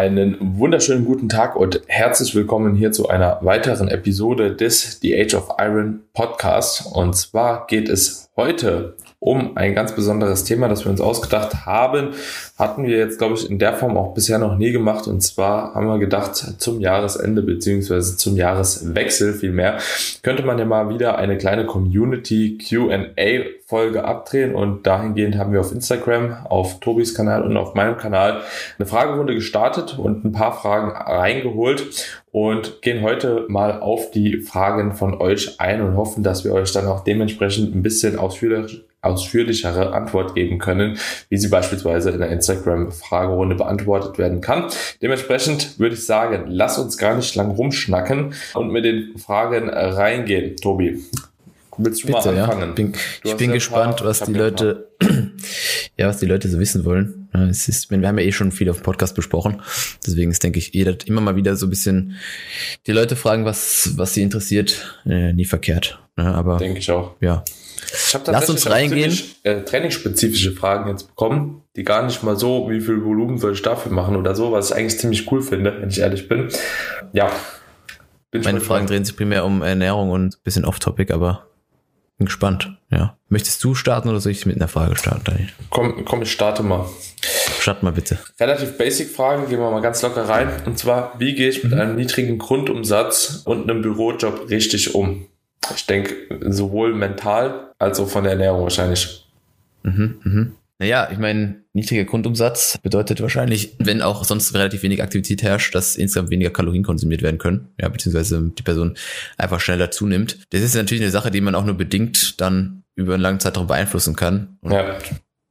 Einen wunderschönen guten Tag und herzlich willkommen hier zu einer weiteren Episode des The Age of Iron Podcast. Und zwar geht es heute um ein ganz besonderes Thema, das wir uns ausgedacht haben. Hatten wir jetzt, glaube ich, in der Form auch bisher noch nie gemacht. Und zwar haben wir gedacht, zum Jahresende beziehungsweise zum Jahreswechsel vielmehr, könnte man ja mal wieder eine kleine Community QA Folge abdrehen. Und dahingehend haben wir auf Instagram, auf Tobis Kanal und auf meinem Kanal eine Fragerunde gestartet und ein paar Fragen reingeholt und gehen heute mal auf die Fragen von euch ein und hoffen, dass wir euch dann auch dementsprechend ein bisschen ausführlich, ausführlichere Antwort geben können, wie sie beispielsweise in der Instagram-Fragerunde beantwortet werden kann. Dementsprechend würde ich sagen, lass uns gar nicht lang rumschnacken und mit den Fragen reingehen. Tobi, willst du Bitte, mal anfangen? Ja. Bin, ich bin gespannt, was die Leute, ja, was die Leute so wissen wollen. Es ist, wir haben ja eh schon viel auf dem Podcast besprochen. Deswegen ist, denke ich, jeder immer mal wieder so ein bisschen die Leute fragen, was, was sie interessiert. Äh, nie verkehrt. Ja, aber. Denke ich auch. Ja. Ich habe Lass uns reingehen. Äh, trainingsspezifische Fragen jetzt bekommen, die gar nicht mal so, wie viel Volumen soll ich dafür machen oder so, was ich eigentlich ziemlich cool finde, wenn ich ehrlich bin. Ja. Bin Meine Fragen drehen sich primär um Ernährung und ein bisschen off-topic, aber bin gespannt. Ja. Möchtest du starten oder soll ich mit einer Frage starten, Daniel? Komm, komm, ich starte mal. Start mal bitte. Relativ basic Fragen, gehen wir mal ganz locker rein. Und zwar, wie gehe ich mit mhm. einem niedrigen Grundumsatz und einem Bürojob richtig um? Ich denke, sowohl mental als auch von der Ernährung wahrscheinlich. Mhm, mhm. Naja, ich meine, niedriger Grundumsatz bedeutet wahrscheinlich, wenn auch sonst relativ wenig Aktivität herrscht, dass insgesamt weniger Kalorien konsumiert werden können, ja, beziehungsweise die Person einfach schneller zunimmt. Das ist natürlich eine Sache, die man auch nur bedingt dann über einen langen Zeitraum beeinflussen kann. Und ja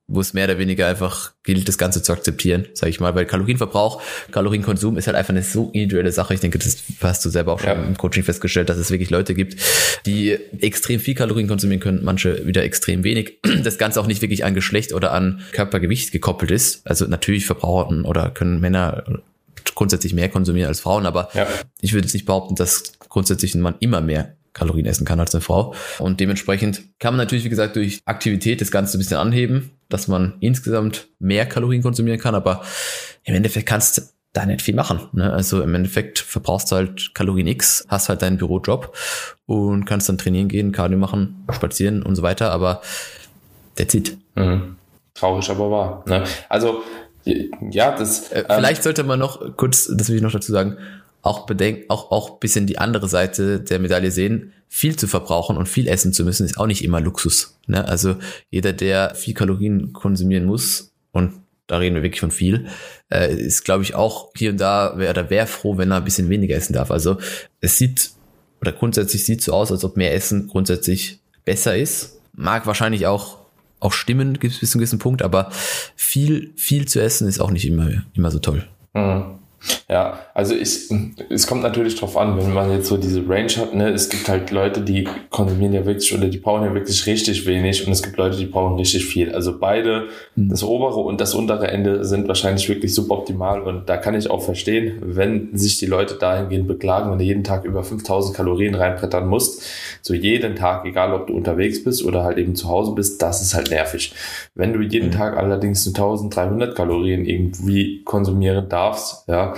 wo es mehr oder weniger einfach gilt, das Ganze zu akzeptieren, sage ich mal, weil Kalorienverbrauch, Kalorienkonsum ist halt einfach eine so individuelle Sache. Ich denke, das hast du selber auch schon ja. im Coaching festgestellt, dass es wirklich Leute gibt, die extrem viel Kalorien konsumieren können, manche wieder extrem wenig. Das Ganze auch nicht wirklich an Geschlecht oder an Körpergewicht gekoppelt ist. Also natürlich verbrauchen oder können Männer grundsätzlich mehr konsumieren als Frauen, aber ja. ich würde jetzt nicht behaupten, dass grundsätzlich ein Mann immer mehr Kalorien essen kann als eine Frau. Und dementsprechend kann man natürlich, wie gesagt, durch Aktivität das Ganze ein bisschen anheben, dass man insgesamt mehr Kalorien konsumieren kann, aber im Endeffekt kannst du da nicht viel machen. Ne? Also im Endeffekt verbrauchst du halt Kalorien X, hast halt deinen Bürojob und kannst dann trainieren gehen, Cardio machen, spazieren und so weiter, aber that's it. Mhm. Traurig, aber wahr. Ne? Also ja, das. Äh, vielleicht ähm, sollte man noch kurz, das will ich noch dazu sagen, auch bedenken, auch, auch bisschen die andere Seite der Medaille sehen. Viel zu verbrauchen und viel essen zu müssen, ist auch nicht immer Luxus. Ne? Also jeder, der viel Kalorien konsumieren muss, und da reden wir wirklich von viel, äh, ist, glaube ich, auch hier und da, da wäre froh, wenn er ein bisschen weniger essen darf. Also es sieht, oder grundsätzlich sieht so aus, als ob mehr Essen grundsätzlich besser ist. Mag wahrscheinlich auch, auch stimmen, gibt es bis zu einem gewissen Punkt, aber viel, viel zu essen ist auch nicht immer, immer so toll. Mhm. Ja, also ich, es kommt natürlich drauf an, wenn man jetzt so diese Range hat, ne, es gibt halt Leute, die konsumieren ja wirklich oder die brauchen ja wirklich richtig wenig und es gibt Leute, die brauchen richtig viel. Also beide, mhm. das obere und das untere Ende sind wahrscheinlich wirklich suboptimal und da kann ich auch verstehen, wenn sich die Leute dahingehend beklagen, wenn du jeden Tag über 5000 Kalorien reinbrettern musst, so jeden Tag, egal ob du unterwegs bist oder halt eben zu Hause bist, das ist halt nervig. Wenn du jeden mhm. Tag allerdings 1300 Kalorien irgendwie konsumieren darfst, ja,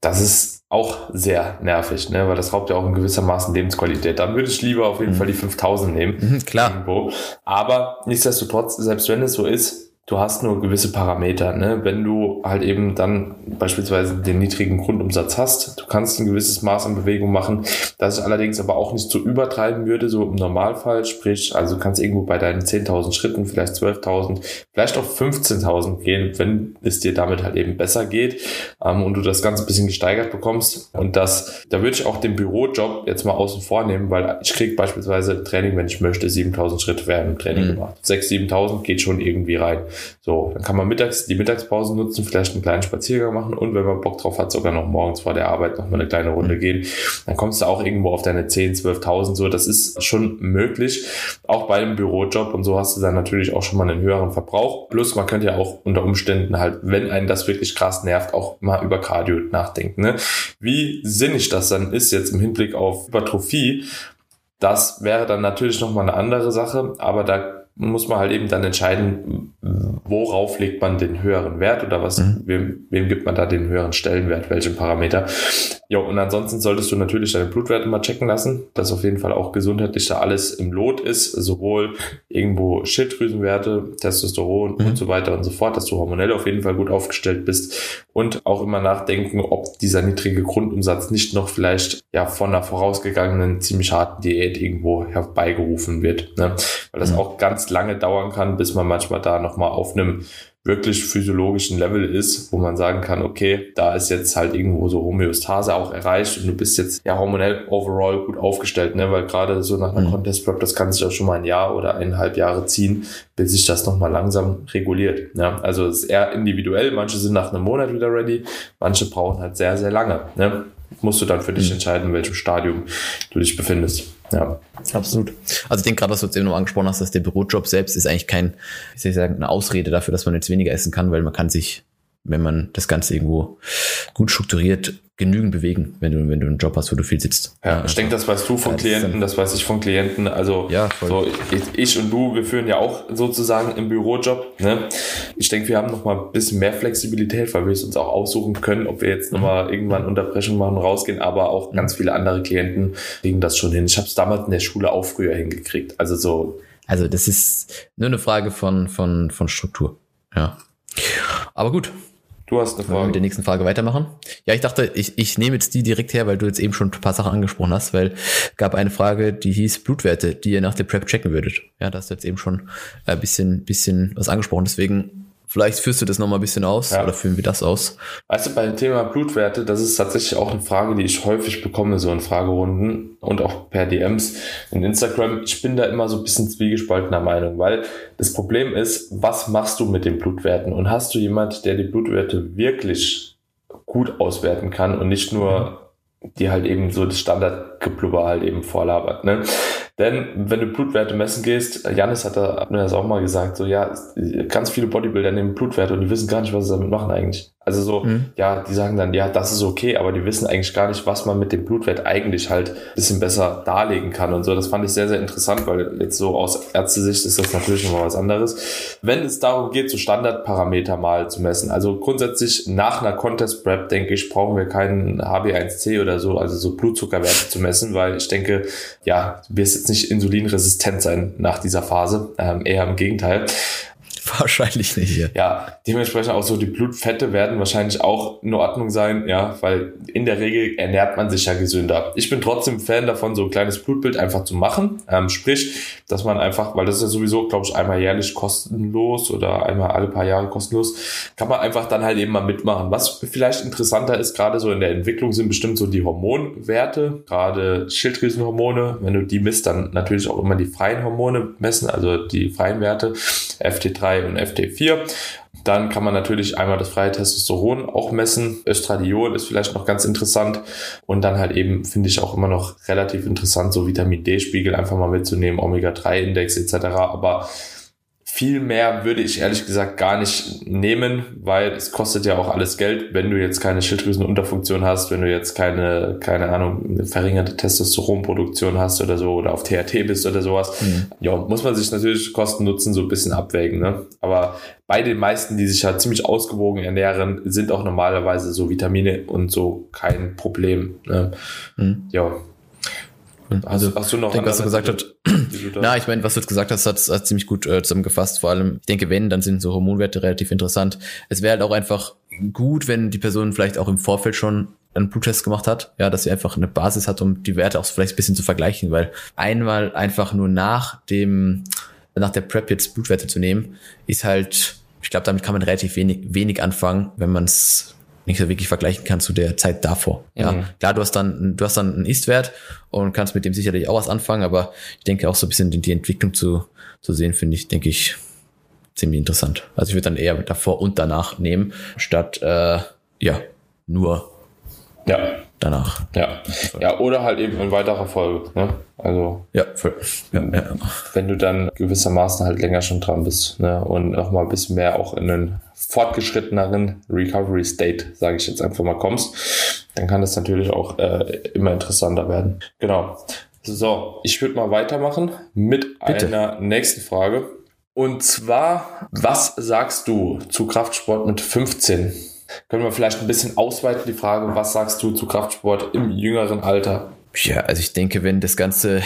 das ist auch sehr nervig, ne? weil das raubt ja auch in gewissermaßen Lebensqualität. Dann würde ich lieber auf jeden mhm. Fall die 5000 nehmen. Mhm, klar. Irgendwo. Aber nichtsdestotrotz, selbst wenn es so ist, du hast nur gewisse Parameter. Ne? Wenn du halt eben dann beispielsweise den niedrigen Grundumsatz hast, du kannst ein gewisses Maß an Bewegung machen, das ich allerdings aber auch nicht so übertreiben würde, so im Normalfall, sprich, also du kannst irgendwo bei deinen 10.000 Schritten, vielleicht 12.000, vielleicht auch 15.000 gehen, wenn es dir damit halt eben besser geht ähm, und du das Ganze ein bisschen gesteigert bekommst. Und das, da würde ich auch den Bürojob jetzt mal außen vor nehmen, weil ich kriege beispielsweise Training, wenn ich möchte, 7.000 Schritte werden im Training mhm. gemacht. 6.000, 7.000 geht schon irgendwie rein. So, dann kann man mittags die Mittagspause nutzen, vielleicht einen kleinen Spaziergang machen und wenn man Bock drauf hat, sogar noch morgens vor der Arbeit noch mal eine kleine Runde gehen. Dann kommst du auch irgendwo auf deine 10, 12.000 so. Das ist schon möglich, auch bei einem Bürojob und so hast du dann natürlich auch schon mal einen höheren Verbrauch. Plus man könnte ja auch unter Umständen halt, wenn einen das wirklich krass nervt, auch mal über Cardio nachdenken. Ne? Wie sinnig das dann ist jetzt im Hinblick auf Hypertrophie, das wäre dann natürlich nochmal eine andere Sache, aber da muss man halt eben dann entscheiden, worauf legt man den höheren Wert oder was, mhm. wem, wem gibt man da den höheren Stellenwert, welchen Parameter. Ja, und ansonsten solltest du natürlich deine Blutwerte mal checken lassen, dass auf jeden Fall auch gesundheitlich da alles im Lot ist, sowohl irgendwo Schilddrüsenwerte, Testosteron mhm. und so weiter und so fort, dass du hormonell auf jeden Fall gut aufgestellt bist und auch immer nachdenken, ob dieser niedrige Grundumsatz nicht noch vielleicht ja von einer vorausgegangenen ziemlich harten Diät irgendwo herbeigerufen wird, ne? weil das mhm. auch ganz lange dauern kann, bis man manchmal da nochmal auf einem wirklich physiologischen Level ist, wo man sagen kann, okay, da ist jetzt halt irgendwo so Homöostase auch erreicht und du bist jetzt ja hormonell overall gut aufgestellt, ne? weil gerade so nach einer mhm. Contest Prep, das kann sich auch schon mal ein Jahr oder eineinhalb Jahre ziehen, bis sich das nochmal langsam reguliert. Ja? Also es ist eher individuell, manche sind nach einem Monat wieder ready, manche brauchen halt sehr, sehr lange. Ne? Musst du dann für dich mhm. entscheiden, in welchem Stadium du dich befindest. Ja, absolut. Also ich denke gerade, was du jetzt eben noch angesprochen hast, dass der Bürojob selbst ist eigentlich kein, wie soll ich sagen, eine Ausrede dafür, dass man jetzt weniger essen kann, weil man kann sich, wenn man das Ganze irgendwo gut strukturiert genügend bewegen, wenn du, wenn du einen Job hast, wo du viel sitzt. Ja, ich denke, das weißt du von ja, Klienten, das weiß ich von Klienten. Also ja, so ich, ich, und du, wir führen ja auch sozusagen im Bürojob. Ne? Ich denke, wir haben noch mal ein bisschen mehr Flexibilität, weil wir es uns auch aussuchen können, ob wir jetzt noch mal mhm. irgendwann Unterbrechung machen, rausgehen. Aber auch mhm. ganz viele andere Klienten kriegen das schon hin. Ich habe es damals in der Schule auch früher hingekriegt. Also so. Also das ist nur eine Frage von von von Struktur. Ja. Aber gut, Du hast eine Frage. Wir mit der nächsten Frage weitermachen. Ja, ich dachte, ich, ich nehme jetzt die direkt her, weil du jetzt eben schon ein paar Sachen angesprochen hast, weil gab eine Frage, die hieß Blutwerte, die ihr nach der Prep checken würdet. Ja, da hast du jetzt eben schon ein bisschen, bisschen was angesprochen. Deswegen Vielleicht führst du das nochmal ein bisschen aus ja. oder führen wir das aus? Also bei dem Thema Blutwerte, das ist tatsächlich auch eine Frage, die ich häufig bekomme, so in Fragerunden und auch per DMs in Instagram. Ich bin da immer so ein bisschen zwiegespaltener Meinung, weil das Problem ist, was machst du mit den Blutwerten? Und hast du jemand, der die Blutwerte wirklich gut auswerten kann und nicht nur die halt eben so das Standardgeblubber halt eben vorlabert. Ne? Denn wenn du Blutwerte messen gehst, Janis hat, da, hat mir das auch mal gesagt, so ja, ganz viele Bodybuilder nehmen Blutwerte und die wissen gar nicht, was sie damit machen eigentlich. Also so, mhm. ja, die sagen dann, ja, das ist okay, aber die wissen eigentlich gar nicht, was man mit dem Blutwert eigentlich halt ein bisschen besser darlegen kann und so. Das fand ich sehr, sehr interessant, weil jetzt so aus Ärztesicht ist das natürlich nochmal was anderes. Wenn es darum geht, so Standardparameter mal zu messen, also grundsätzlich nach einer Contest Prep, denke ich, brauchen wir keinen HB1C oder so, also so Blutzuckerwerte zu messen, weil ich denke, ja, du wirst jetzt nicht insulinresistent sein nach dieser Phase, ähm, eher im Gegenteil. Wahrscheinlich nicht. Ja. ja, dementsprechend auch so die Blutfette werden wahrscheinlich auch in Ordnung sein, ja, weil in der Regel ernährt man sich ja gesünder. Ich bin trotzdem Fan davon, so ein kleines Blutbild einfach zu machen. Ähm, sprich, dass man einfach, weil das ist ja sowieso, glaube ich, einmal jährlich kostenlos oder einmal alle paar Jahre kostenlos, kann man einfach dann halt eben mal mitmachen. Was vielleicht interessanter ist, gerade so in der Entwicklung sind bestimmt so die Hormonwerte, gerade Schilddrüsenhormone. Wenn du die misst, dann natürlich auch immer die freien Hormone messen, also die freien Werte, FT3 und FT4. Dann kann man natürlich einmal das freie Testosteron auch messen. Östradiol ist vielleicht noch ganz interessant. Und dann halt eben finde ich auch immer noch relativ interessant, so Vitamin D-Spiegel einfach mal mitzunehmen, Omega-3-Index etc. Aber viel mehr würde ich ehrlich gesagt gar nicht nehmen, weil es kostet ja auch alles Geld, wenn du jetzt keine Schilddrüsenunterfunktion hast, wenn du jetzt keine, keine Ahnung, eine verringerte Testosteronproduktion hast oder so oder auf THT bist oder sowas. Mhm. Ja, muss man sich natürlich Kosten Nutzen so ein bisschen abwägen, ne? Aber bei den meisten, die sich ja ziemlich ausgewogen ernähren, sind auch normalerweise so Vitamine und so kein Problem. Ne? Mhm. Ja, also, hast du noch denke, was du gesagt hast? Na, ich meine, was du jetzt gesagt hast, hat, hat ziemlich gut äh, zusammengefasst. Vor allem, ich denke, wenn, dann sind so Hormonwerte relativ interessant. Es wäre halt auch einfach gut, wenn die Person vielleicht auch im Vorfeld schon einen Bluttest gemacht hat, ja, dass sie einfach eine Basis hat, um die Werte auch vielleicht ein bisschen zu vergleichen, weil einmal einfach nur nach dem, nach der Prep jetzt Blutwerte zu nehmen, ist halt, ich glaube, damit kann man relativ wenig, wenig anfangen, wenn man es nicht so wirklich vergleichen kann zu der Zeit davor. Ja, mhm. klar, du hast dann, du hast dann einen Ist-Wert und kannst mit dem sicherlich auch was anfangen, aber ich denke auch so ein bisschen die, die Entwicklung zu, zu sehen, finde ich, denke ich, ziemlich interessant. Also ich würde dann eher davor und danach nehmen, statt, äh, ja, nur ja. danach. Ja. ja, oder halt eben in weiterer Folge. Ne? Also, ja, voll. Ja, ja. wenn du dann gewissermaßen halt länger schon dran bist ne? und noch mal ein bisschen mehr auch in den fortgeschritteneren Recovery State, sage ich jetzt einfach mal, kommst, dann kann das natürlich auch äh, immer interessanter werden. Genau. So, ich würde mal weitermachen mit Bitte. einer nächsten Frage. Und zwar, was sagst du zu Kraftsport mit 15? Können wir vielleicht ein bisschen ausweiten die Frage, was sagst du zu Kraftsport im jüngeren Alter? Ja, also ich denke, wenn das Ganze,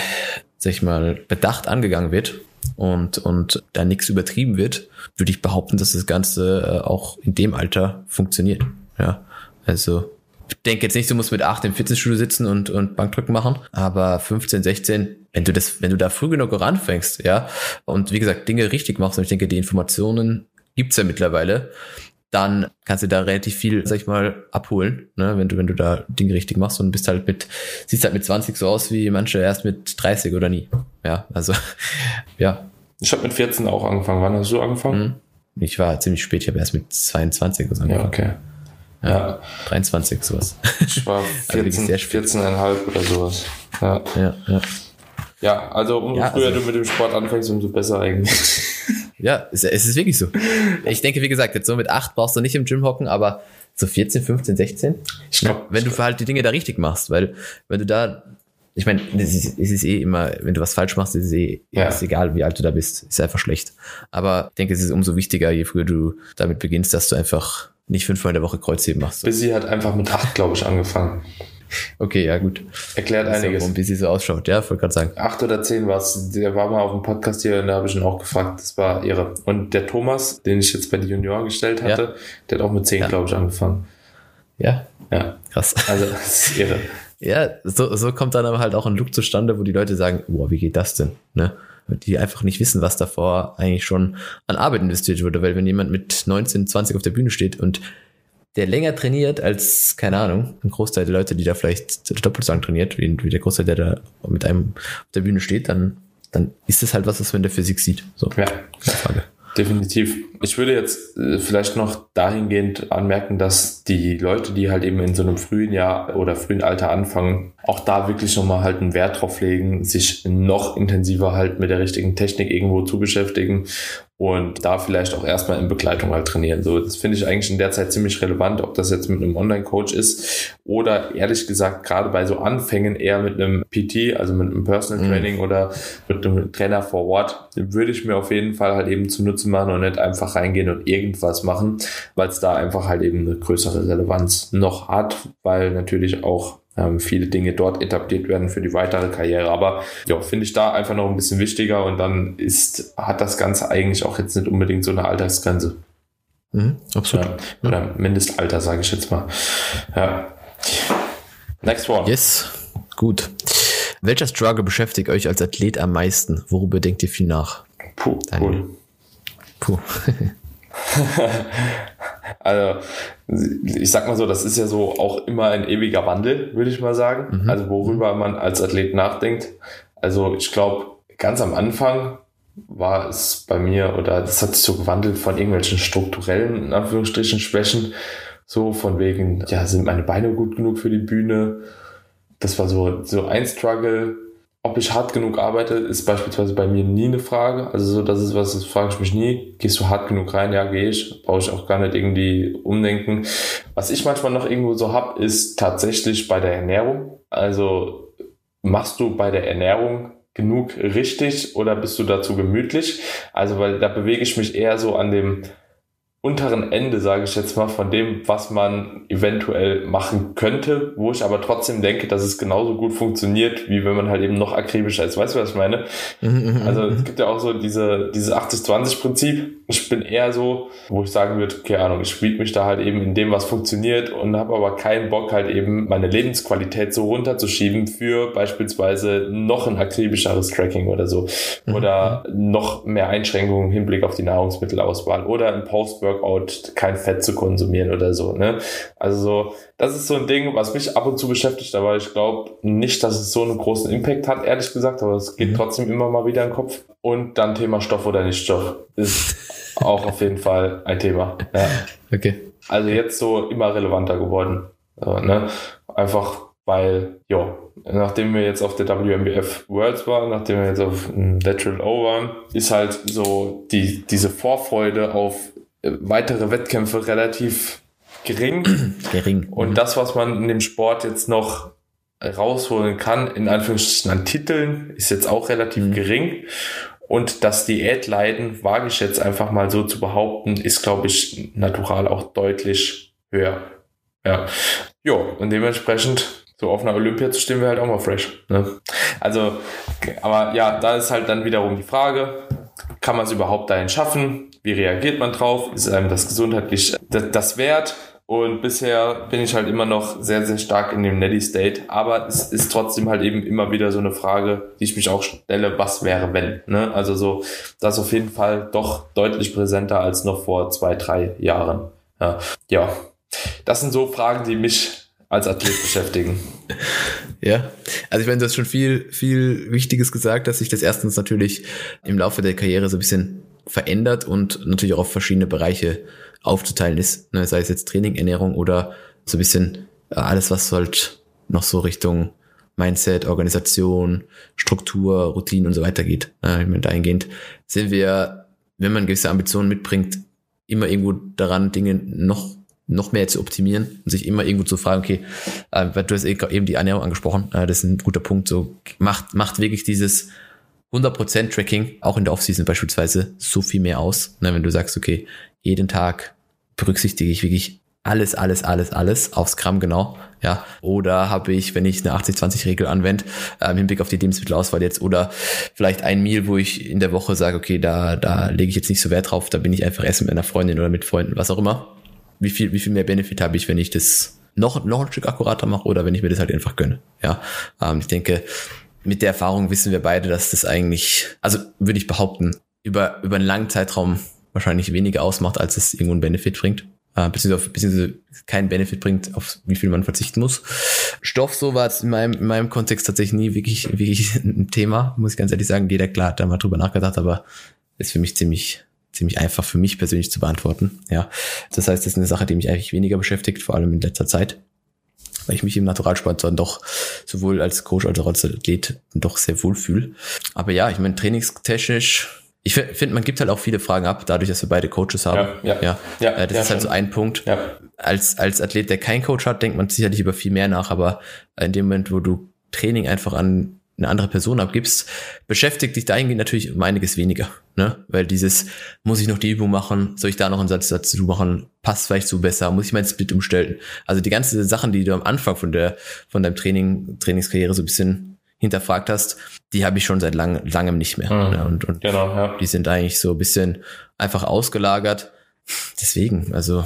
sag ich mal, bedacht angegangen wird und, und da nichts übertrieben wird, würde ich behaupten, dass das Ganze äh, auch in dem Alter funktioniert. Ja, also ich denke jetzt nicht, du musst mit 8 im Fitnessstudio sitzen und, und Bankdrücken machen, aber 15, 16, wenn du das, wenn du da früh genug anfängst, ja, und wie gesagt, Dinge richtig machst, und ich denke, die Informationen gibt's ja mittlerweile, dann kannst du da relativ viel, sag ich mal, abholen, ne, wenn du, wenn du da Dinge richtig machst und bist halt mit, siehst halt mit 20 so aus wie manche erst mit 30 oder nie. Ja, also, ja. Ich habe mit 14 auch angefangen. Wann hast du angefangen? Mhm. Ich war ziemlich spät, ich habe erst mit 22 oder so angefangen. Ja, okay. Ja, ja. 23, sowas. Ich war 14, also 14,5 oder sowas. Ja, ja. Ja, ja also umso ja, früher also, du mit dem Sport anfängst, umso besser eigentlich. Ja, es, es ist wirklich so. Ich denke, wie gesagt, jetzt so mit 8 brauchst du nicht im Gym hocken, aber so 14, 15, 16, ich glaub, wenn du halt die Dinge da richtig machst, weil wenn du da, ich meine, es ist, ist eh immer, wenn du was falsch machst, ist es eh ja. ist egal, wie alt du da bist, ist einfach schlecht. Aber ich denke, es ist umso wichtiger, je früher du damit beginnst, dass du einfach nicht fünfmal in der Woche Kreuzheben machst. Busy hat einfach mit 8, glaube ich, angefangen. Okay, ja, gut. Erklärt einiges. Warum, wie sie so ausschaut, ja, wollte gerade sagen. Acht oder zehn war es. Der war mal auf dem Podcast hier und da habe ich ihn auch gefragt. Das war ihre. Und der Thomas, den ich jetzt bei den Junioren gestellt hatte, ja. der hat auch mit zehn, ja. glaube ich, angefangen. Ja. Ja. Krass. Also, das ist irre. ja, so, so kommt dann aber halt auch ein Look zustande, wo die Leute sagen, boah, wie geht das denn? Ne? Die einfach nicht wissen, was davor eigentlich schon an Arbeit investiert wurde. Weil wenn jemand mit 19, 20 auf der Bühne steht und der länger trainiert als, keine Ahnung, ein Großteil der Leute, die da vielleicht doppelt so lang trainiert, wie, wie der Großteil, der da mit einem auf der Bühne steht, dann, dann ist es halt was, was man in der Physik sieht. So, ja. Frage. Definitiv. Ich würde jetzt äh, vielleicht noch dahingehend anmerken, dass die Leute, die halt eben in so einem frühen Jahr oder frühen Alter anfangen, auch da wirklich nochmal halt einen Wert drauf legen, sich noch intensiver halt mit der richtigen Technik irgendwo zu beschäftigen und da vielleicht auch erstmal in Begleitung halt trainieren. So, das finde ich eigentlich in der Zeit ziemlich relevant, ob das jetzt mit einem Online-Coach ist oder ehrlich gesagt gerade bei so Anfängen eher mit einem PT, also mit einem Personal mhm. Training mhm. oder mit einem Trainer vor Ort, würde ich mir auf jeden Fall halt eben zu Nutzen machen und nicht einfach reingehen und irgendwas machen, weil es da einfach halt eben eine größere Relevanz noch hat, weil natürlich auch ähm, viele Dinge dort etabliert werden für die weitere Karriere. Aber ja, finde ich da einfach noch ein bisschen wichtiger und dann ist, hat das Ganze eigentlich auch jetzt nicht unbedingt so eine Altersgrenze. Mhm, absolut. Ja, oder Mindestalter, sage ich jetzt mal. Ja. Next one. Yes, gut. Welcher Struggle beschäftigt euch als Athlet am meisten? Worüber denkt ihr viel nach? Puh, cool. Puh. also, ich sag mal so, das ist ja so auch immer ein ewiger Wandel, würde ich mal sagen. Mhm. Also, worüber man als Athlet nachdenkt. Also, ich glaube, ganz am Anfang war es bei mir, oder das hat sich so gewandelt von irgendwelchen strukturellen, in Anführungsstrichen, Schwächen. So von wegen, ja, sind meine Beine gut genug für die Bühne? Das war so, so ein Struggle ob ich hart genug arbeite, ist beispielsweise bei mir nie eine Frage. Also so, das ist was, das frage ich mich nie. Gehst du hart genug rein? Ja, gehe ich. Brauche ich auch gar nicht irgendwie umdenken. Was ich manchmal noch irgendwo so hab, ist tatsächlich bei der Ernährung. Also machst du bei der Ernährung genug richtig oder bist du dazu gemütlich? Also weil da bewege ich mich eher so an dem unteren Ende, sage ich jetzt mal, von dem, was man eventuell machen könnte, wo ich aber trotzdem denke, dass es genauso gut funktioniert, wie wenn man halt eben noch akribischer ist. Weißt du, was ich meine? Mhm, mhm, also es gibt ja auch so diese, dieses 80-20-Prinzip. Ich bin eher so, wo ich sagen würde, keine Ahnung, ich spiele mich da halt eben in dem, was funktioniert und habe aber keinen Bock halt eben meine Lebensqualität so runterzuschieben für beispielsweise noch ein akribischeres Tracking oder so. Mhm, oder noch mehr Einschränkungen im Hinblick auf die Nahrungsmittelauswahl oder ein Post-Work Workout kein Fett zu konsumieren oder so. Ne? Also so, das ist so ein Ding, was mich ab und zu beschäftigt, aber ich glaube nicht, dass es so einen großen Impact hat, ehrlich gesagt, aber es geht mhm. trotzdem immer mal wieder in den Kopf. Und dann Thema Stoff oder nicht Stoff ist auch auf jeden Fall ein Thema. Ja. Okay. Also jetzt so immer relevanter geworden. So, ne? Einfach weil, ja, nachdem wir jetzt auf der WMBF Worlds waren, nachdem wir jetzt auf Lateral O waren, ist halt so die, diese Vorfreude auf weitere Wettkämpfe relativ gering. Gering. Und mhm. das, was man in dem Sport jetzt noch rausholen kann, in Anführungsstrichen an Titeln, ist jetzt auch relativ mhm. gering. Und das Diätleiden, wage ich jetzt einfach mal so zu behaupten, ist, glaube ich, natural auch deutlich höher. Ja. Jo, und dementsprechend, so auf einer Olympia zu stehen, wäre halt auch mal fresh. Ne? Also, aber ja, da ist halt dann wiederum die Frage, kann man es überhaupt dahin schaffen? Wie reagiert man drauf? Ist einem das gesundheitlich das, das wert? Und bisher bin ich halt immer noch sehr, sehr stark in dem Netty State. Aber es ist trotzdem halt eben immer wieder so eine Frage, die ich mich auch stelle, was wäre, wenn? Ne? Also so, das auf jeden Fall doch deutlich präsenter als noch vor zwei, drei Jahren. Ja, ja. das sind so Fragen, die mich als Athlet beschäftigen. Ja, also ich meine, du hast schon viel, viel Wichtiges gesagt, dass sich das erstens natürlich im Laufe der Karriere so ein bisschen verändert und natürlich auch auf verschiedene Bereiche aufzuteilen ist, ne, sei es jetzt Training, Ernährung oder so ein bisschen äh, alles, was halt noch so Richtung Mindset, Organisation, Struktur, Routine und so weiter geht. Ich meine, dahingehend sind wir, wenn man gewisse Ambitionen mitbringt, immer irgendwo daran, Dinge noch noch mehr zu optimieren und sich immer irgendwo zu fragen, okay, äh, du hast eben die Ernährung angesprochen, äh, das ist ein guter Punkt, so macht, macht wirklich dieses 100% Tracking, auch in der Offseason beispielsweise, so viel mehr aus, ne, wenn du sagst, okay, jeden Tag berücksichtige ich wirklich alles, alles, alles, alles aufs Gramm genau, ja. Oder habe ich, wenn ich eine 80-20-Regel anwende, äh, im Hinblick auf die Lebensmittelauswahl jetzt, oder vielleicht ein Meal, wo ich in der Woche sage, okay, da, da lege ich jetzt nicht so Wert drauf, da bin ich einfach essen mit einer Freundin oder mit Freunden, was auch immer. Wie viel, wie viel mehr Benefit habe ich, wenn ich das noch, noch ein Stück akkurater mache oder wenn ich mir das halt einfach gönne, ja. Ähm, ich denke, mit der Erfahrung wissen wir beide, dass das eigentlich, also würde ich behaupten, über, über einen langen Zeitraum wahrscheinlich weniger ausmacht, als es irgendwo einen Benefit bringt. Äh, beziehungsweise, beziehungsweise keinen Benefit bringt, auf wie viel man verzichten muss. Stoff, so war es in meinem, in meinem Kontext tatsächlich nie wirklich, wirklich ein Thema, muss ich ganz ehrlich sagen. Jeder, klar, hat da mal drüber nachgedacht, aber ist für mich ziemlich, ziemlich einfach für mich persönlich zu beantworten. Ja, das heißt, das ist eine Sache, die mich eigentlich weniger beschäftigt, vor allem in letzter Zeit, weil ich mich im Naturalsport dann doch sowohl als Coach als auch als Athlet doch sehr wohl fühle. Aber ja, ich meine, trainingstechnisch ich finde, man gibt halt auch viele Fragen ab, dadurch, dass wir beide Coaches haben. Ja, ja, ja. ja äh, das ja, ist halt so ein Punkt. Ja. Als, als Athlet, der keinen Coach hat, denkt man sicherlich über viel mehr nach, aber in dem Moment, wo du Training einfach an eine andere Person abgibst, beschäftigt dich dahingehend natürlich um einiges weniger. Ne? Weil dieses, muss ich noch die Übung machen, soll ich da noch einen Satz dazu machen, passt vielleicht so besser, muss ich meinen Split umstellen. Also die ganzen Sachen, die du am Anfang von der, von deinem Training, Trainingskarriere so ein bisschen hinterfragt hast, die habe ich schon seit lang, langem nicht mehr. Mhm. Und, und genau, ja. die sind eigentlich so ein bisschen einfach ausgelagert. Deswegen, also.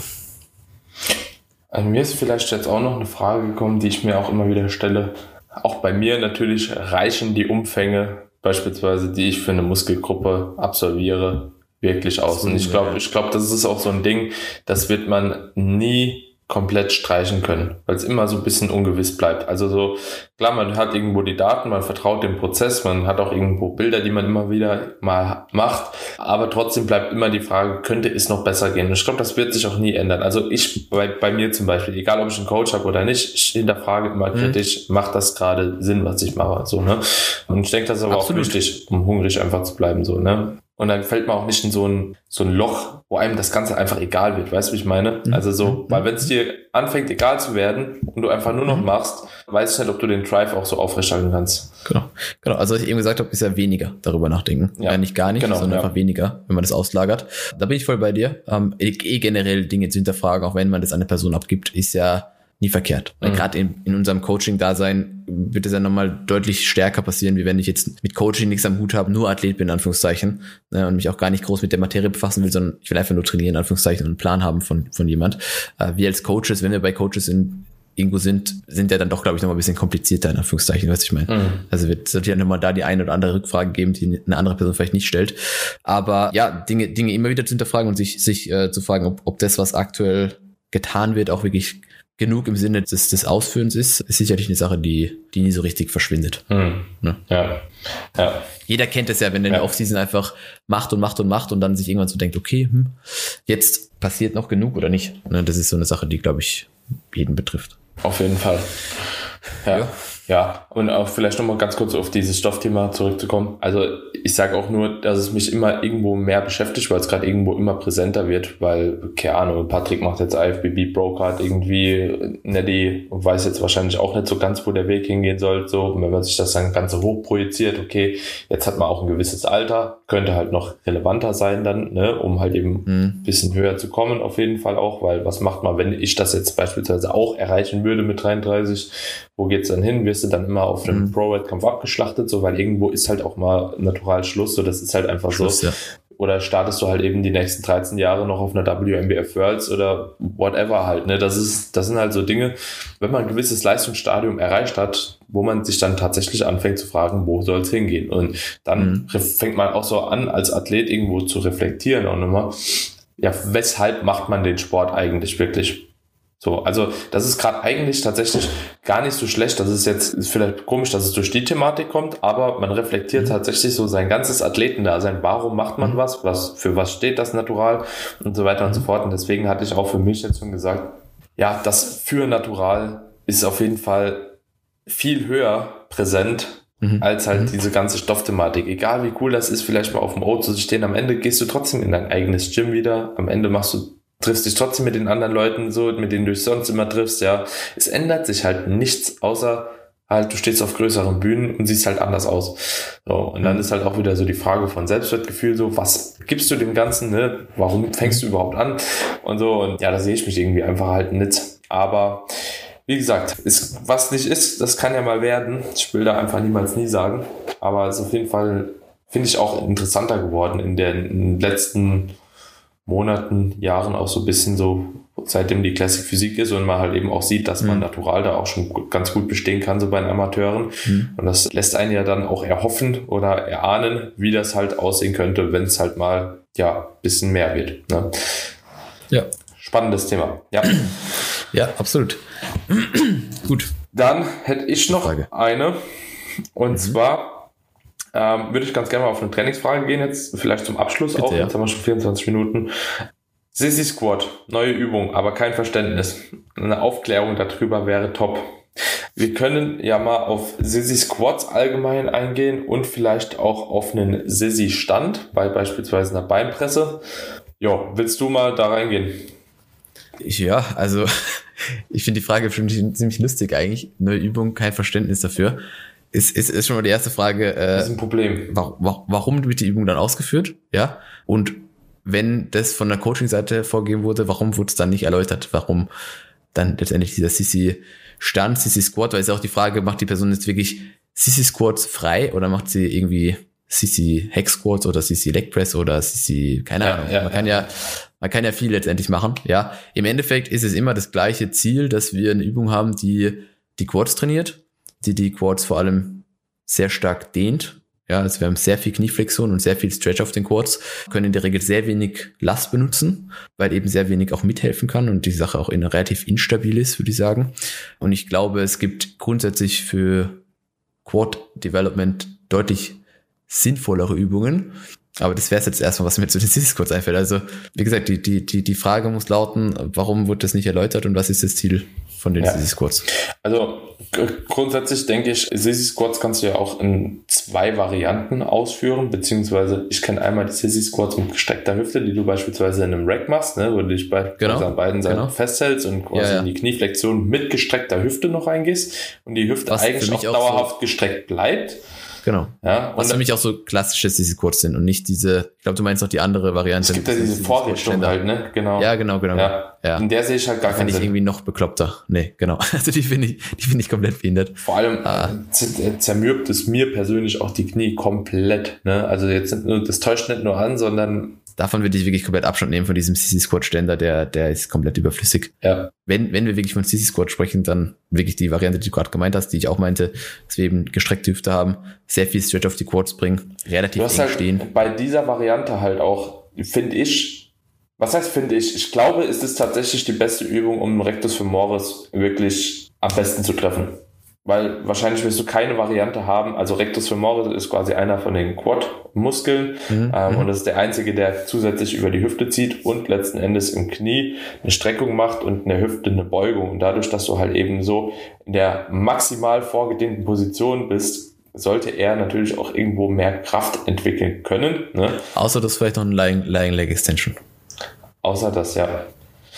Also mir ist vielleicht jetzt auch noch eine Frage gekommen, die ich mir auch immer wieder stelle. Auch bei mir natürlich reichen die Umfänge, beispielsweise, die ich für eine Muskelgruppe absolviere, wirklich aus. Und ich glaube, ich glaube, das ist auch so ein Ding, das wird man nie komplett streichen können, weil es immer so ein bisschen ungewiss bleibt. Also so, klar, man hat irgendwo die Daten, man vertraut dem Prozess, man hat auch irgendwo Bilder, die man immer wieder mal macht, aber trotzdem bleibt immer die Frage, könnte es noch besser gehen? Und ich glaube, das wird sich auch nie ändern. Also ich, bei, bei mir zum Beispiel, egal ob ich einen Coach habe oder nicht, ich hinterfrage immer mhm. kritisch, macht das gerade Sinn, was ich mache, so, ne? Und ich denke, das ist aber Absolut. auch wichtig, um hungrig einfach zu bleiben, so, ne? Und dann fällt man auch nicht in so ein, so ein Loch, wo einem das Ganze einfach egal wird. Weißt du, wie ich meine? Mhm. Also so, mhm. weil wenn es dir anfängt, egal zu werden und du einfach nur noch mhm. machst, weiß ich nicht, ob du den Drive auch so aufrechterhalten kannst. Genau. Genau. Also was ich eben gesagt habe, ist ja weniger darüber nachdenken. Ja. ja nicht gar nicht, genau, sondern ja. einfach weniger, wenn man das auslagert. Da bin ich voll bei dir. Ähm, eh, eh generell Dinge zu hinterfragen, auch wenn man das an eine Person abgibt, ist ja nie verkehrt. Mhm. Gerade in, in unserem Coaching-Dasein wird es ja nochmal deutlich stärker passieren, wie wenn ich jetzt mit Coaching nichts am Hut habe, nur Athlet bin, in Anführungszeichen, ne, und mich auch gar nicht groß mit der Materie befassen will, sondern ich will einfach nur trainieren, in Anführungszeichen, und einen Plan haben von, von jemand. Äh, wir als Coaches, wenn wir bei Coaches in, irgendwo sind, sind ja dann doch, glaube ich, nochmal ein bisschen komplizierter, in Anführungszeichen, was ich meine. Mhm. Also wird es ja nochmal da die eine oder andere Rückfrage geben, die eine andere Person vielleicht nicht stellt. Aber ja, Dinge, Dinge immer wieder zu hinterfragen und sich, sich äh, zu fragen, ob, ob das, was aktuell getan wird, auch wirklich genug im Sinne des, des Ausführens ist, ist sicherlich eine Sache, die, die nie so richtig verschwindet. Hm. Ne? Ja. ja. Jeder kennt es ja, wenn der ja. Offseason einfach macht und macht und macht und dann sich irgendwann so denkt, okay, hm, jetzt passiert noch genug oder nicht. Ne? Das ist so eine Sache, die, glaube ich, jeden betrifft. Auf jeden Fall. Ja. ja. Ja, und auch vielleicht nochmal ganz kurz auf dieses Stoffthema zurückzukommen. Also ich sage auch nur, dass es mich immer irgendwo mehr beschäftigt, weil es gerade irgendwo immer präsenter wird, weil, keine Ahnung, Patrick macht jetzt IFBB Brocard irgendwie, Neddy weiß jetzt wahrscheinlich auch nicht so ganz, wo der Weg hingehen soll. So, und wenn man sich das dann ganz hoch projiziert, okay, jetzt hat man auch ein gewisses Alter, könnte halt noch relevanter sein dann, ne, um halt eben mhm. ein bisschen höher zu kommen, auf jeden Fall auch, weil was macht man, wenn ich das jetzt beispielsweise auch erreichen würde mit 33, wo geht's dann hin? Wirst du dann immer auf einem mhm. Pro-Wettkampf abgeschlachtet, so, weil irgendwo ist halt auch mal natural Schluss, so, das ist halt einfach Schluss, so. Ja. Oder startest du halt eben die nächsten 13 Jahre noch auf einer WMBF Worlds oder whatever halt, ne? Das ist, das sind halt so Dinge, wenn man ein gewisses Leistungsstadium erreicht hat, wo man sich dann tatsächlich anfängt zu fragen, wo soll es hingehen? Und dann mhm. fängt man auch so an, als Athlet irgendwo zu reflektieren und immer, ja, weshalb macht man den Sport eigentlich wirklich? So, also das ist gerade eigentlich tatsächlich gar nicht so schlecht. Das ist jetzt ist vielleicht komisch, dass es durch die Thematik kommt, aber man reflektiert mhm. tatsächlich so sein ganzes Athletendasein. Warum macht man mhm. was? Was für was steht das Natural und so weiter und so mhm. fort. Und deswegen hatte ich auch für mich jetzt schon gesagt, ja, das für Natural ist auf jeden Fall viel höher präsent mhm. als halt mhm. diese ganze Stoffthematik. Egal wie cool das ist, vielleicht mal auf dem O zu stehen, am Ende gehst du trotzdem in dein eigenes Gym wieder. Am Ende machst du triffst dich trotzdem mit den anderen Leuten so, mit denen du dich sonst immer triffst, ja. Es ändert sich halt nichts, außer halt, du stehst auf größeren Bühnen und siehst halt anders aus. So, und dann mhm. ist halt auch wieder so die Frage von Selbstwertgefühl, so, was gibst du dem Ganzen, ne? Warum fängst du überhaupt an? Und so, und ja, da sehe ich mich irgendwie einfach halt nicht. Aber wie gesagt, ist, was nicht ist, das kann ja mal werden. Ich will da einfach niemals nie sagen. Aber es ist auf jeden Fall, finde ich, auch interessanter geworden in den letzten Monaten, Jahren auch so ein bisschen so, seitdem die Classic Physik ist und man halt eben auch sieht, dass man mhm. natural da auch schon ganz gut bestehen kann, so bei den Amateuren. Mhm. Und das lässt einen ja dann auch erhoffen oder erahnen, wie das halt aussehen könnte, wenn es halt mal, ja, bisschen mehr wird. Ne? Ja. Spannendes Thema. Ja. Ja, absolut. Gut. Dann hätte ich noch Frage. eine. Und mhm. zwar ähm, würde ich ganz gerne mal auf eine Trainingsfrage gehen, jetzt vielleicht zum Abschluss Bitte, auch. Ja. Jetzt haben wir schon 24 Minuten. Sissy Squat, neue Übung, aber kein Verständnis. Eine Aufklärung darüber wäre top. Wir können ja mal auf Sissy Squats allgemein eingehen und vielleicht auch auf einen Sissy Stand bei beispielsweise einer Beinpresse. Jo, willst du mal da reingehen? Ja, also ich finde die Frage schon ziemlich lustig eigentlich. Neue Übung, kein Verständnis dafür. Ist, ist, ist schon mal die erste Frage. Äh, das ist ein Problem. Warum, warum wird die Übung dann ausgeführt? Ja. Und wenn das von der Coaching-Seite vorgegeben wurde, warum wurde es dann nicht erläutert? Warum dann letztendlich dieser CC Stand, CC Squat? Weil es ist auch die Frage, macht die Person jetzt wirklich CC Squats frei oder macht sie irgendwie CC Hex Squats oder CC Leg Press oder CC, keine ja, Ahnung. Ja, Man kann ja man kann ja viel letztendlich machen. Ja, im Endeffekt ist es immer das gleiche Ziel, dass wir eine Übung haben, die die Quads trainiert, die die Quads vor allem sehr stark dehnt. Ja, also wir haben sehr viel Knieflexion und sehr viel Stretch auf den Quads, können in der Regel sehr wenig Last benutzen, weil eben sehr wenig auch mithelfen kann und die Sache auch in relativ instabil ist, würde ich sagen. Und ich glaube, es gibt grundsätzlich für Quad Development deutlich sinnvollere Übungen. Aber das wäre jetzt erstmal, was mir zu den kurz einfällt. Also, wie gesagt, die, die, die, die Frage muss lauten, warum wird das nicht erläutert und was ist das Ziel von den ja. Squats? Also, grundsätzlich denke ich, Sissy Squats kannst du ja auch in zwei Varianten ausführen, beziehungsweise ich kenne einmal die Sissy Squats mit gestreckter Hüfte, die du beispielsweise in einem Rack machst, ne, wo du dich bei genau. an beiden Seiten genau. festhältst und quasi ja, ja. in die Knieflexion mit gestreckter Hüfte noch reingehst und die Hüfte was eigentlich auch dauerhaft so gestreckt bleibt. Genau. Ja, Was für mich auch so klassisches diese kurz sind und nicht diese, ich glaube, du meinst noch die andere Variante. Es gibt ja diese Vorrichtung halt, ne? Genau. Ja, genau, genau. Ja. ja. In der sehe ich halt gar keinen Sinn. ich irgendwie noch bekloppter. Nee, genau. Also die finde ich, die finde ich komplett behindert. Vor allem ah. zermürbt es mir persönlich auch die Knie komplett, ne? Also jetzt das täuscht nicht nur an, sondern davon würde ich wirklich komplett Abstand nehmen von diesem CC Squad Ständer, der, der ist komplett überflüssig. Ja. Wenn, wenn wir wirklich von CC Squad sprechen, dann wirklich die Variante, die du gerade gemeint hast, die ich auch meinte, dass wir eben gestreckte Hüfte haben, sehr viel Stretch auf die Quads bringen, relativ eng halt stehen. Bei dieser Variante halt auch, finde ich, was heißt finde ich? Ich glaube, es ist tatsächlich die beste Übung, um Rectus femoris wirklich am besten zu treffen weil wahrscheinlich wirst du keine Variante haben. Also Rectus femoris ist quasi einer von den Quad-Muskeln mhm. ähm, mhm. und das ist der einzige, der zusätzlich über die Hüfte zieht und letzten Endes im Knie eine Streckung macht und in der Hüfte eine Beugung. Und dadurch, dass du halt eben so in der maximal vorgedehnten Position bist, sollte er natürlich auch irgendwo mehr Kraft entwickeln können. Ne? Außer das vielleicht noch ein Lying, Lying Leg Extension. Außer das, ja.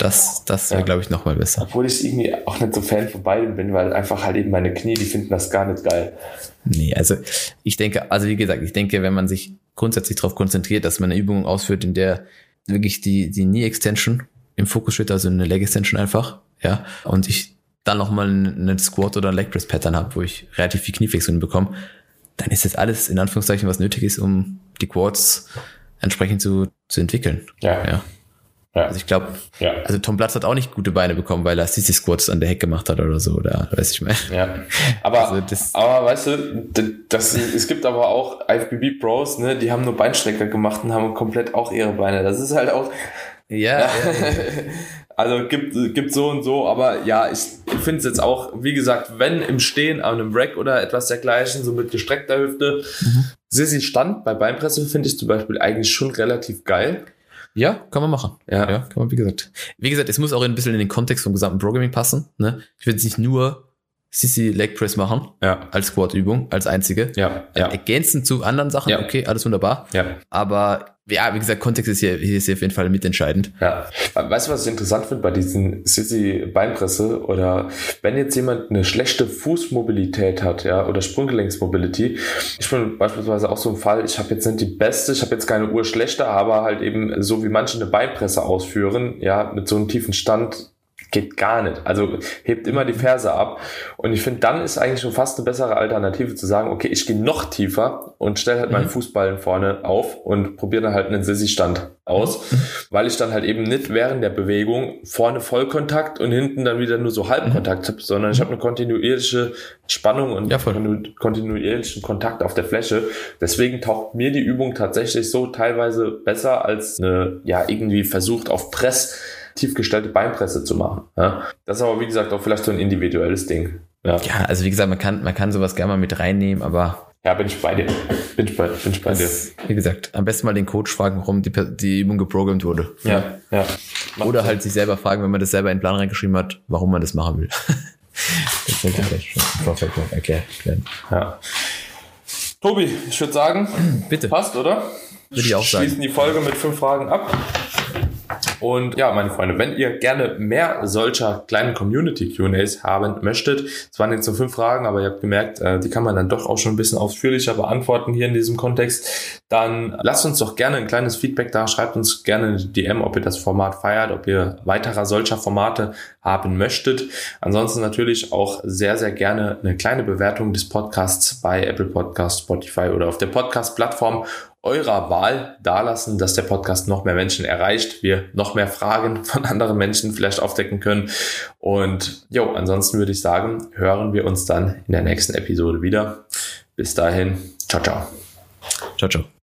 Das, das wäre, ja. glaube ich, nochmal besser. Obwohl ich irgendwie auch nicht so Fan von beiden bin, weil einfach halt eben meine Knie, die finden das gar nicht geil. Nee, also ich denke, also wie gesagt, ich denke, wenn man sich grundsätzlich darauf konzentriert, dass man eine Übung ausführt, in der wirklich die, die Knee Extension im Fokus steht, also eine Leg Extension einfach, ja, und ich dann nochmal einen Squat oder ein Leg Press Pattern habe, wo ich relativ viel Knieflexion bekomme, dann ist das alles in Anführungszeichen, was nötig ist, um die Quads entsprechend zu, zu entwickeln. Ja. ja. Ja. Also ich glaube, ja. also Tom Platz hat auch nicht gute Beine bekommen, weil er Sissy Squats an der Heck gemacht hat oder so, oder weiß ich mal. Ja. Aber, also das, aber weißt du, das, es gibt aber auch IFBB Pros, ne, die haben nur Beinstrecker gemacht und haben komplett auch ihre Beine. Das ist halt auch. Ja. ja. also gibt, gibt so und so, aber ja, ich finde es jetzt auch, wie gesagt, wenn im Stehen an einem Rack oder etwas dergleichen, so mit gestreckter Hüfte, mhm. Sissy Stand bei Beinpresse finde ich zum Beispiel eigentlich schon relativ geil. Ja, kann man machen. Ja. ja, kann man, wie gesagt. Wie gesagt, es muss auch ein bisschen in den Kontext vom gesamten Programming passen. Ne? Ich will jetzt nicht nur Sissy Leg Press machen. Ja. Als Squat-Übung, als einzige. Ja. ja. Ergänzend zu anderen Sachen, ja. okay, alles wunderbar. Ja. Aber ja, wie gesagt, Kontext ist hier, hier ist hier auf jeden Fall mitentscheidend. Ja. Weißt du, was ich interessant finde bei diesen Sissy Beinpresse oder wenn jetzt jemand eine schlechte Fußmobilität hat, ja, oder Sprunggelenksmobility. Ich bin beispielsweise auch so ein Fall, ich habe jetzt nicht die beste, ich habe jetzt keine Uhr schlechter, aber halt eben so wie manche eine Beinpresse ausführen, ja, mit so einem tiefen Stand geht gar nicht. Also hebt immer die Ferse ab. Und ich finde, dann ist eigentlich schon fast eine bessere Alternative zu sagen, okay, ich gehe noch tiefer und stelle halt mhm. meinen Fußballen vorne auf und probiere dann halt einen Sissi-Stand aus, mhm. weil ich dann halt eben nicht während der Bewegung vorne Vollkontakt und hinten dann wieder nur so Halbkontakt mhm. habe, sondern ich habe eine kontinuierliche Spannung und ja, kontinuierlichen Kontakt auf der Fläche. Deswegen taucht mir die Übung tatsächlich so teilweise besser als eine, ja, irgendwie versucht auf Press tiefgestellte Beinpresse zu machen. Ja? Das ist aber, wie gesagt, auch vielleicht so ein individuelles Ding. Ja, ja also wie gesagt, man kann, man kann sowas gerne mal mit reinnehmen, aber. Ja, bin ich bei dir. Bin ich bei, bin ich bei das, dir. Wie gesagt, am besten mal den Coach fragen, warum die, die Übung geprogrammt wurde. Ja, ja. Macht Oder halt sich selber fragen, wenn man das selber in den Plan reingeschrieben hat, warum man das machen will. das wird vielleicht schon im Vorfeld erklärt werden. Ja. Tobi, ich würde sagen, bitte. Passt, oder? Würde ich auch sagen. Schließen die Folge mit fünf Fragen ab. Und ja, meine Freunde, wenn ihr gerne mehr solcher kleinen Community-QAs haben möchtet, es waren jetzt so fünf Fragen, aber ihr habt gemerkt, äh, die kann man dann doch auch schon ein bisschen ausführlicher beantworten hier in diesem Kontext, dann lasst uns doch gerne ein kleines Feedback da, schreibt uns gerne eine DM, ob ihr das Format feiert, ob ihr weiterer solcher Formate haben möchtet. Ansonsten natürlich auch sehr, sehr gerne eine kleine Bewertung des Podcasts bei Apple Podcast, Spotify oder auf der Podcast-Plattform eurer Wahl dalassen, dass der Podcast noch mehr Menschen erreicht, wir noch mehr Fragen von anderen Menschen vielleicht aufdecken können. Und jo, ansonsten würde ich sagen, hören wir uns dann in der nächsten Episode wieder. Bis dahin, ciao, ciao. Ciao, ciao.